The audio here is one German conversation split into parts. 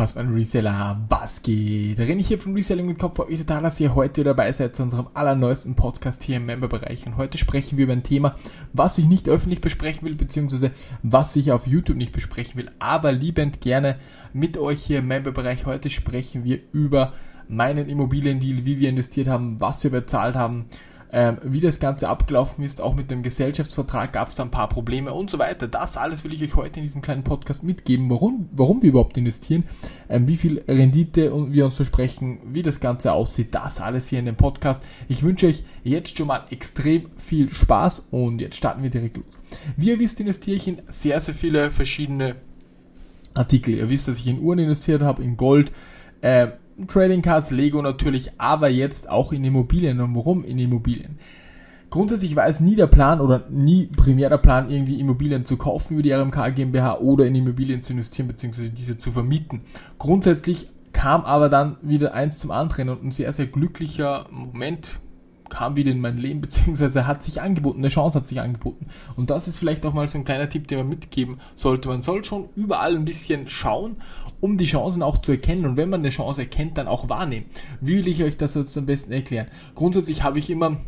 passt mein Reseller, was geht? Renne ich hier von Reselling mit Kopf, freut mich total, dass ihr heute dabei seid zu unserem allerneuesten Podcast hier im Memberbereich. Und heute sprechen wir über ein Thema, was ich nicht öffentlich besprechen will, beziehungsweise was ich auf YouTube nicht besprechen will, aber liebend gerne mit euch hier im Memberbereich. Heute sprechen wir über meinen Immobiliendeal, wie wir investiert haben, was wir bezahlt haben, ähm, wie das Ganze abgelaufen ist, auch mit dem Gesellschaftsvertrag gab es da ein paar Probleme und so weiter. Das alles will ich euch heute in diesem kleinen Podcast mitgeben, warum, warum wir überhaupt investieren, ähm, wie viel Rendite wir uns versprechen, wie das Ganze aussieht, das alles hier in dem Podcast. Ich wünsche euch jetzt schon mal extrem viel Spaß und jetzt starten wir direkt los. Wie ihr wisst, investiere ich in sehr, sehr viele verschiedene Artikel. Ihr wisst, dass ich in Uhren investiert habe, in Gold, äh, Trading Cards, Lego natürlich, aber jetzt auch in Immobilien. Und warum in Immobilien? Grundsätzlich war es nie der Plan oder nie primär der Plan, irgendwie Immobilien zu kaufen über die RMK GmbH oder in Immobilien zu investieren bzw. diese zu vermieten. Grundsätzlich kam aber dann wieder eins zum anderen und ein sehr, sehr glücklicher Moment kam wieder in mein Leben, beziehungsweise hat sich angeboten, eine Chance hat sich angeboten. Und das ist vielleicht auch mal so ein kleiner Tipp, den man mitgeben sollte. Man soll schon überall ein bisschen schauen um die Chancen auch zu erkennen und wenn man eine Chance erkennt, dann auch wahrnehmen. Wie will ich euch das jetzt am besten erklären? Grundsätzlich habe ich immer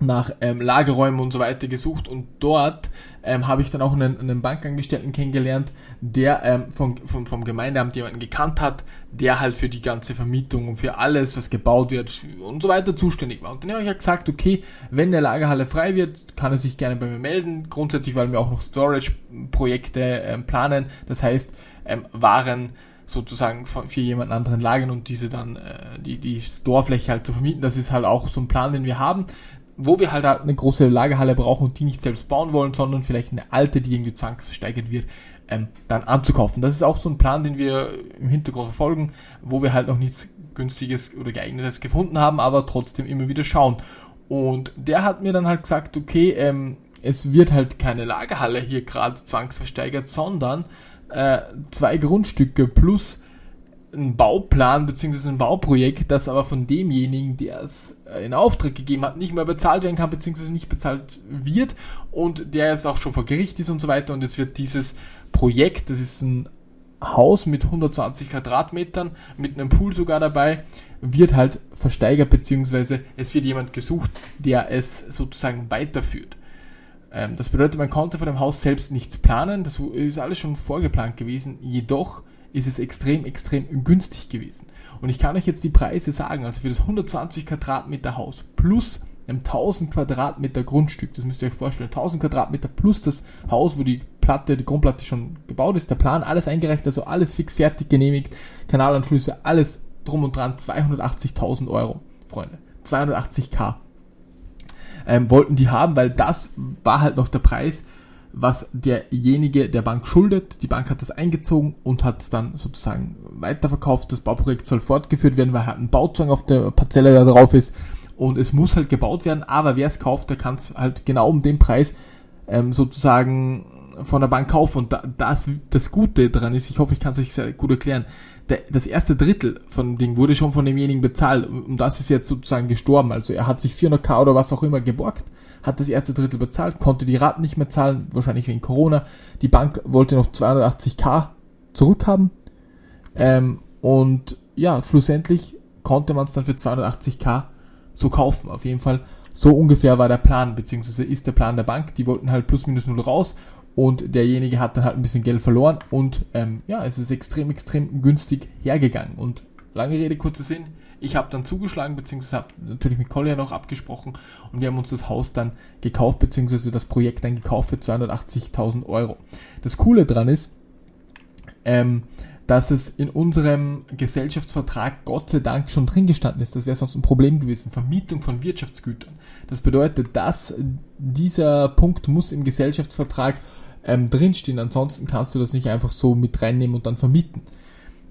nach ähm, Lagerräumen und so weiter gesucht und dort ähm, habe ich dann auch einen, einen Bankangestellten kennengelernt, der ähm, vom, vom, vom Gemeindeamt jemanden gekannt hat, der halt für die ganze Vermietung und für alles, was gebaut wird und so weiter zuständig war. Und dann habe ich ja gesagt, okay, wenn der Lagerhalle frei wird, kann er sich gerne bei mir melden. Grundsätzlich, weil wir auch noch Storage-Projekte ähm, planen. Das heißt, ähm, Waren sozusagen für jemand anderen lagern und diese dann äh, die die Storefläche halt zu vermieten. Das ist halt auch so ein Plan, den wir haben, wo wir halt, eine große Lagerhalle brauchen und die nicht selbst bauen wollen, sondern vielleicht eine alte, die irgendwie zwangsversteigert wird, ähm, dann anzukaufen. Das ist auch so ein Plan, den wir im Hintergrund verfolgen, wo wir halt noch nichts günstiges oder geeignetes gefunden haben, aber trotzdem immer wieder schauen. Und der hat mir dann halt gesagt, okay, ähm, es wird halt keine Lagerhalle hier gerade zwangsversteigert, sondern äh, zwei Grundstücke plus ein Bauplan bzw. ein Bauprojekt, das aber von demjenigen, der es äh, in Auftrag gegeben hat, nicht mehr bezahlt werden kann bzw. nicht bezahlt wird und der jetzt auch schon vor Gericht ist und so weiter und jetzt wird dieses Projekt, das ist ein Haus mit 120 Quadratmetern, mit einem Pool sogar dabei, wird halt versteigert bzw. es wird jemand gesucht, der es sozusagen weiterführt. Ähm, das bedeutet, man konnte von dem Haus selbst nichts planen, das ist alles schon vorgeplant gewesen, jedoch ist es extrem, extrem günstig gewesen. Und ich kann euch jetzt die Preise sagen, also für das 120 Quadratmeter Haus plus einem 1000 Quadratmeter Grundstück, das müsst ihr euch vorstellen, 1000 Quadratmeter plus das Haus, wo die Platte, die Grundplatte schon gebaut ist, der Plan, alles eingereicht, also alles fix fertig genehmigt, Kanalanschlüsse, alles drum und dran, 280.000 Euro, Freunde. 280k ähm, wollten die haben, weil das war halt noch der Preis, was derjenige der Bank schuldet. Die Bank hat das eingezogen und hat es dann sozusagen weiterverkauft. Das Bauprojekt soll fortgeführt werden, weil halt ein Bauzwang auf der Parzelle da drauf ist und es muss halt gebaut werden, aber wer es kauft, der kann es halt genau um den Preis ähm, sozusagen von der Bank kaufen und da, das, das Gute daran ist, ich hoffe, ich kann es euch sehr gut erklären, das erste Drittel von dem Ding wurde schon von demjenigen bezahlt und das ist jetzt sozusagen gestorben. Also er hat sich 400k oder was auch immer geborgt, hat das erste Drittel bezahlt, konnte die Raten nicht mehr zahlen, wahrscheinlich wegen Corona. Die Bank wollte noch 280k zurückhaben ähm, und ja, schlussendlich konnte man es dann für 280k so kaufen. Auf jeden Fall so ungefähr war der Plan, beziehungsweise ist der Plan der Bank. Die wollten halt plus minus null raus und derjenige hat dann halt ein bisschen Geld verloren und ähm, ja, es ist extrem, extrem günstig hergegangen. Und lange Rede, kurzer Sinn, ich habe dann zugeschlagen, beziehungsweise habe natürlich mit Collier noch abgesprochen und wir haben uns das Haus dann gekauft, beziehungsweise das Projekt dann gekauft für 280.000 Euro. Das Coole dran ist, ähm, dass es in unserem Gesellschaftsvertrag Gott sei Dank schon drin gestanden ist. Das wäre sonst ein Problem gewesen. Vermietung von Wirtschaftsgütern. Das bedeutet, dass dieser Punkt muss im Gesellschaftsvertrag ähm, drinstehen. Ansonsten kannst du das nicht einfach so mit reinnehmen und dann vermieten.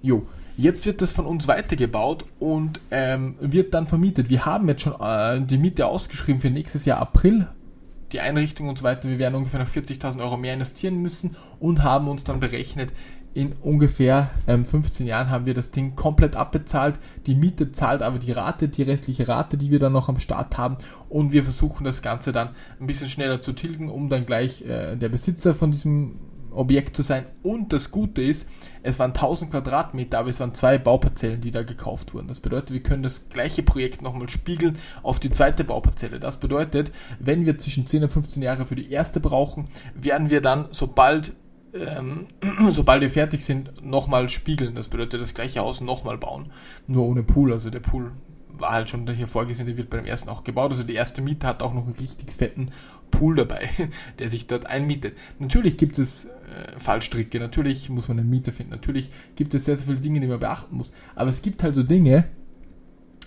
Jo, jetzt wird das von uns weitergebaut und ähm, wird dann vermietet. Wir haben jetzt schon äh, die Miete ausgeschrieben für nächstes Jahr April. Die Einrichtung und so weiter. Wir werden ungefähr noch 40.000 Euro mehr investieren müssen und haben uns dann berechnet, in ungefähr ähm, 15 Jahren haben wir das Ding komplett abbezahlt. Die Miete zahlt aber die Rate, die restliche Rate, die wir dann noch am Start haben. Und wir versuchen das Ganze dann ein bisschen schneller zu tilgen, um dann gleich äh, der Besitzer von diesem Objekt zu sein. Und das Gute ist, es waren 1000 Quadratmeter, aber es waren zwei Bauparzellen, die da gekauft wurden. Das bedeutet, wir können das gleiche Projekt nochmal spiegeln auf die zweite Bauparzelle. Das bedeutet, wenn wir zwischen 10 und 15 Jahre für die erste brauchen, werden wir dann, sobald ähm, sobald wir fertig sind, nochmal spiegeln. Das bedeutet das gleiche Haus nochmal bauen. Nur ohne Pool. Also der Pool war halt schon hier vorgesehen, der wird beim ersten auch gebaut. Also die erste Miete hat auch noch einen richtig fetten Pool dabei, der sich dort einmietet. Natürlich gibt es äh, Fallstricke, natürlich muss man einen Mieter finden, natürlich gibt es sehr, sehr viele Dinge, die man beachten muss. Aber es gibt halt so Dinge,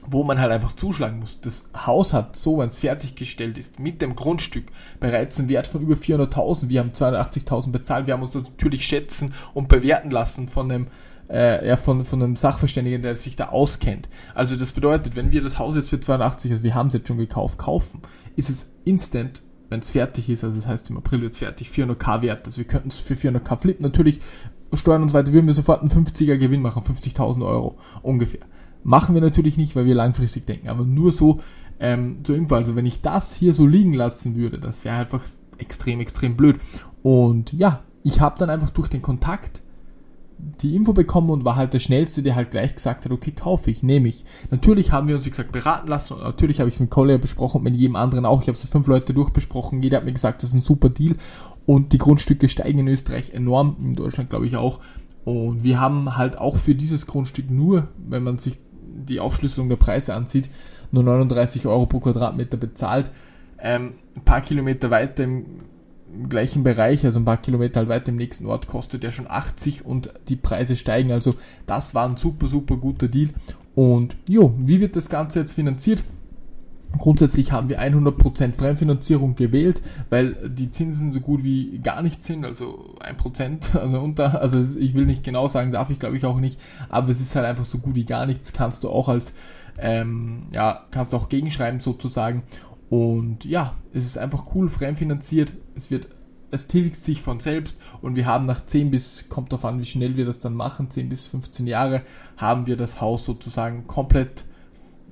wo man halt einfach zuschlagen muss. Das Haus hat, so wenn es fertiggestellt ist, mit dem Grundstück bereits einen Wert von über 400.000. Wir haben 280.000 bezahlt. Wir haben uns natürlich schätzen und bewerten lassen von einem äh, ja, von, von einem Sachverständigen, der sich da auskennt. Also das bedeutet, wenn wir das Haus jetzt für 82, also wir haben es jetzt schon gekauft, kaufen, ist es instant, wenn es fertig ist, also das heißt im April es fertig, 400k wert. Also wir könnten es für 400k flippen. Natürlich, Steuern und so weiter, würden wir sofort einen 50er Gewinn machen, 50.000 Euro ungefähr. Machen wir natürlich nicht, weil wir langfristig denken, aber nur so, ähm, so irgendwo. Also wenn ich das hier so liegen lassen würde, das wäre einfach extrem, extrem blöd. Und ja, ich habe dann einfach durch den Kontakt die Info bekommen und war halt der Schnellste, der halt gleich gesagt hat, okay, kaufe ich, nehme ich. Natürlich haben wir uns, wie gesagt, beraten lassen und natürlich habe ich es mit Collier besprochen und mit jedem anderen auch. Ich habe es fünf Leute durchbesprochen, jeder hat mir gesagt, das ist ein super Deal und die Grundstücke steigen in Österreich enorm, in Deutschland glaube ich auch. Und wir haben halt auch für dieses Grundstück nur, wenn man sich die Aufschlüsselung der Preise ansieht, nur 39 Euro pro Quadratmeter bezahlt. Ähm, ein paar Kilometer weiter im gleichen Bereich, also ein paar Kilometer halt weiter im nächsten Ort, kostet der schon 80 und die Preise steigen. Also das war ein super, super guter Deal. Und jo, wie wird das Ganze jetzt finanziert? Grundsätzlich haben wir 100% Fremdfinanzierung gewählt, weil die Zinsen so gut wie gar nicht sind, also 1%, also unter, also ich will nicht genau sagen, darf ich glaube ich auch nicht, aber es ist halt einfach so gut wie gar nichts, kannst du auch als, ähm, ja, kannst du auch gegenschreiben sozusagen und ja, es ist einfach cool, fremdfinanziert. Es wird, es tilgt sich von selbst und wir haben nach 10 bis, kommt darauf an, wie schnell wir das dann machen, 10 bis 15 Jahre, haben wir das Haus sozusagen komplett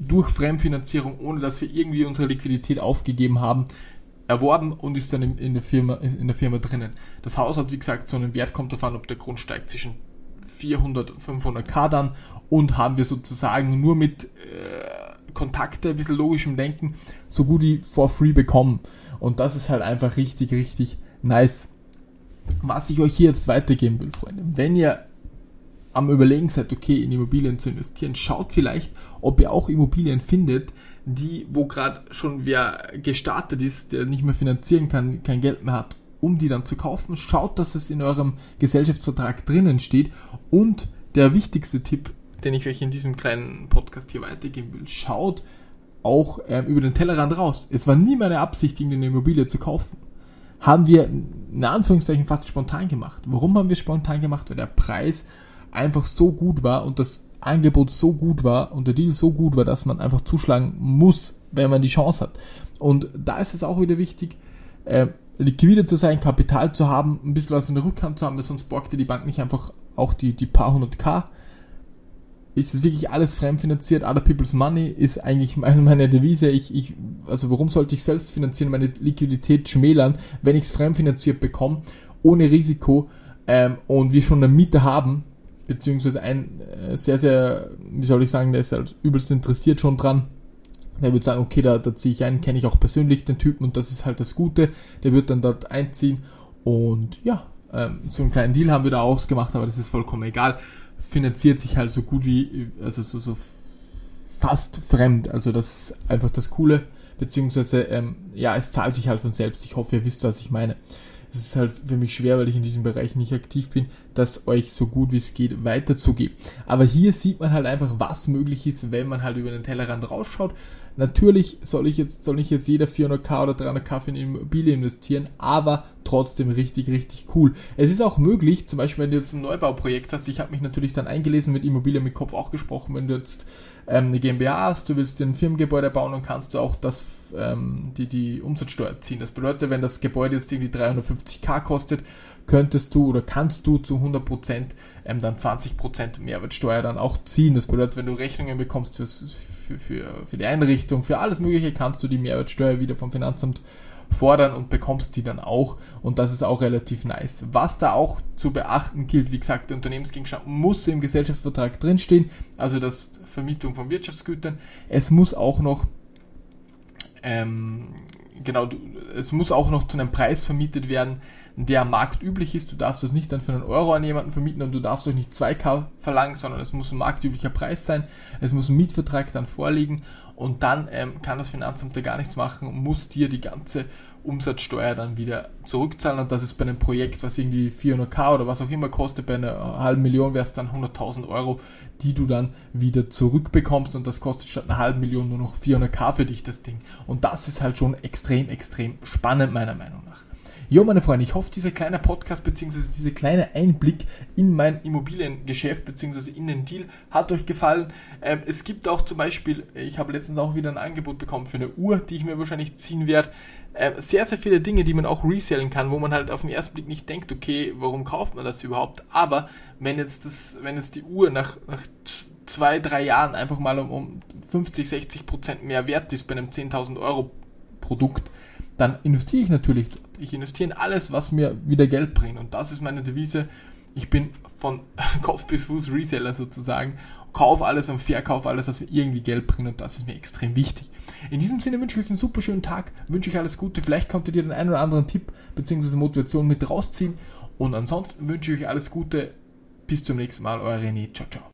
durch Fremdfinanzierung, ohne dass wir irgendwie unsere Liquidität aufgegeben haben, erworben und ist dann in, der Firma, in der Firma drinnen. Das Haus hat, wie gesagt, so einen Wert, kommt davon, ob der Grund steigt zwischen 400 und 500k dann und haben wir sozusagen nur mit äh, Kontakte, ein bisschen logischem Denken, so gut wie for free bekommen. Und das ist halt einfach richtig, richtig nice. Was ich euch hier jetzt weitergeben will, Freunde, wenn ihr am Überlegen seid, okay, in Immobilien zu investieren, schaut vielleicht, ob ihr auch Immobilien findet, die, wo gerade schon wer gestartet ist, der nicht mehr finanzieren kann, kein Geld mehr hat, um die dann zu kaufen. Schaut, dass es in eurem Gesellschaftsvertrag drinnen steht. Und der wichtigste Tipp, den ich euch in diesem kleinen Podcast hier weitergeben will. Schaut auch ähm, über den Tellerrand raus. Es war nie meine Absicht, eine Immobilie zu kaufen. Haben wir in Anführungszeichen fast spontan gemacht. Warum haben wir spontan gemacht? Weil der Preis einfach so gut war und das Angebot so gut war und der Deal so gut war, dass man einfach zuschlagen muss, wenn man die Chance hat. Und da ist es auch wieder wichtig, äh, liquide zu sein, Kapital zu haben, ein bisschen was in der Rückhand zu haben, weil sonst borgt dir die Bank nicht einfach auch die, die paar hundert K ist es wirklich alles fremdfinanziert. Other people's money ist eigentlich meine, meine Devise. Ich, ich, also warum sollte ich selbst finanzieren, meine Liquidität schmälern, wenn ich es fremdfinanziert bekomme, ohne Risiko ähm, und wir schon eine Miete haben, beziehungsweise ein äh, sehr, sehr, wie soll ich sagen, der ist halt übelst interessiert schon dran. Der wird sagen, okay, da, da ziehe ich ein, kenne ich auch persönlich den Typen und das ist halt das Gute. Der wird dann dort einziehen und ja, ähm, so einen kleinen Deal haben wir da ausgemacht, aber das ist vollkommen egal finanziert sich halt so gut wie, also so, so fast fremd. Also das ist einfach das Coole, beziehungsweise, ähm, ja, es zahlt sich halt von selbst. Ich hoffe, ihr wisst, was ich meine. Es ist halt für mich schwer, weil ich in diesem Bereich nicht aktiv bin, das euch so gut wie es geht weiterzugeben. Aber hier sieht man halt einfach, was möglich ist, wenn man halt über den Tellerrand rausschaut. Natürlich soll ich jetzt, soll nicht jetzt jeder 400k oder 300k für eine Immobilie investieren, aber trotzdem richtig, richtig cool. Es ist auch möglich, zum Beispiel, wenn du jetzt ein Neubauprojekt hast, ich habe mich natürlich dann eingelesen, mit Immobilien mit Kopf auch gesprochen, wenn du jetzt ähm, eine GmbH hast, du willst dir ein Firmengebäude bauen, dann kannst du auch das, ähm, die, die Umsatzsteuer ziehen. Das bedeutet, wenn das Gebäude jetzt irgendwie 350k kostet, könntest du oder kannst du zu 100% ähm, dann 20% Mehrwertsteuer dann auch ziehen. Das bedeutet, wenn du Rechnungen bekommst für, für, für, für die Einrichtung, für alles Mögliche, kannst du die Mehrwertsteuer wieder vom Finanzamt fordern und bekommst die dann auch und das ist auch relativ nice. Was da auch zu beachten gilt, wie gesagt, der Unternehmensgegenstand muss im Gesellschaftsvertrag drinstehen, also das Vermietung von Wirtschaftsgütern. Es muss auch noch ähm, genau, es muss auch noch zu einem Preis vermietet werden, der marktüblich ist. Du darfst das nicht dann für einen Euro an jemanden vermieten und du darfst euch nicht 2K verlangen, sondern es muss ein marktüblicher Preis sein. Es muss ein Mietvertrag dann vorliegen und dann ähm, kann das Finanzamt da gar nichts machen und muss dir die ganze Umsatzsteuer dann wieder zurückzahlen und das ist bei einem Projekt, was irgendwie 400k oder was auch immer kostet, bei einer halben Million wäre es dann 100.000 Euro, die du dann wieder zurückbekommst und das kostet statt einer halben Million nur noch 400k für dich das Ding und das ist halt schon extrem, extrem spannend meiner Meinung nach. Jo, meine Freunde, ich hoffe, dieser kleine Podcast bzw. dieser kleine Einblick in mein Immobiliengeschäft bzw. in den Deal hat euch gefallen. Ähm, es gibt auch zum Beispiel, ich habe letztens auch wieder ein Angebot bekommen für eine Uhr, die ich mir wahrscheinlich ziehen werde. Ähm, sehr, sehr viele Dinge, die man auch resellen kann, wo man halt auf den ersten Blick nicht denkt, okay, warum kauft man das überhaupt? Aber wenn jetzt das, wenn jetzt die Uhr nach, nach zwei, drei Jahren einfach mal um, um 50, 60 Prozent mehr wert ist bei einem 10.000 Euro Produkt, dann investiere ich natürlich. Ich investiere in alles, was mir wieder Geld bringt. Und das ist meine Devise. Ich bin von Kopf bis Fuß Reseller sozusagen. Kauf alles und verkauf alles, was mir irgendwie Geld bringt. Und das ist mir extrem wichtig. In diesem Sinne wünsche ich euch einen super schönen Tag. Wünsche euch alles Gute. Vielleicht könnt ihr den einen oder anderen Tipp bzw. Motivation mit rausziehen. Und ansonsten wünsche ich euch alles Gute. Bis zum nächsten Mal. Euer René. Ciao, ciao.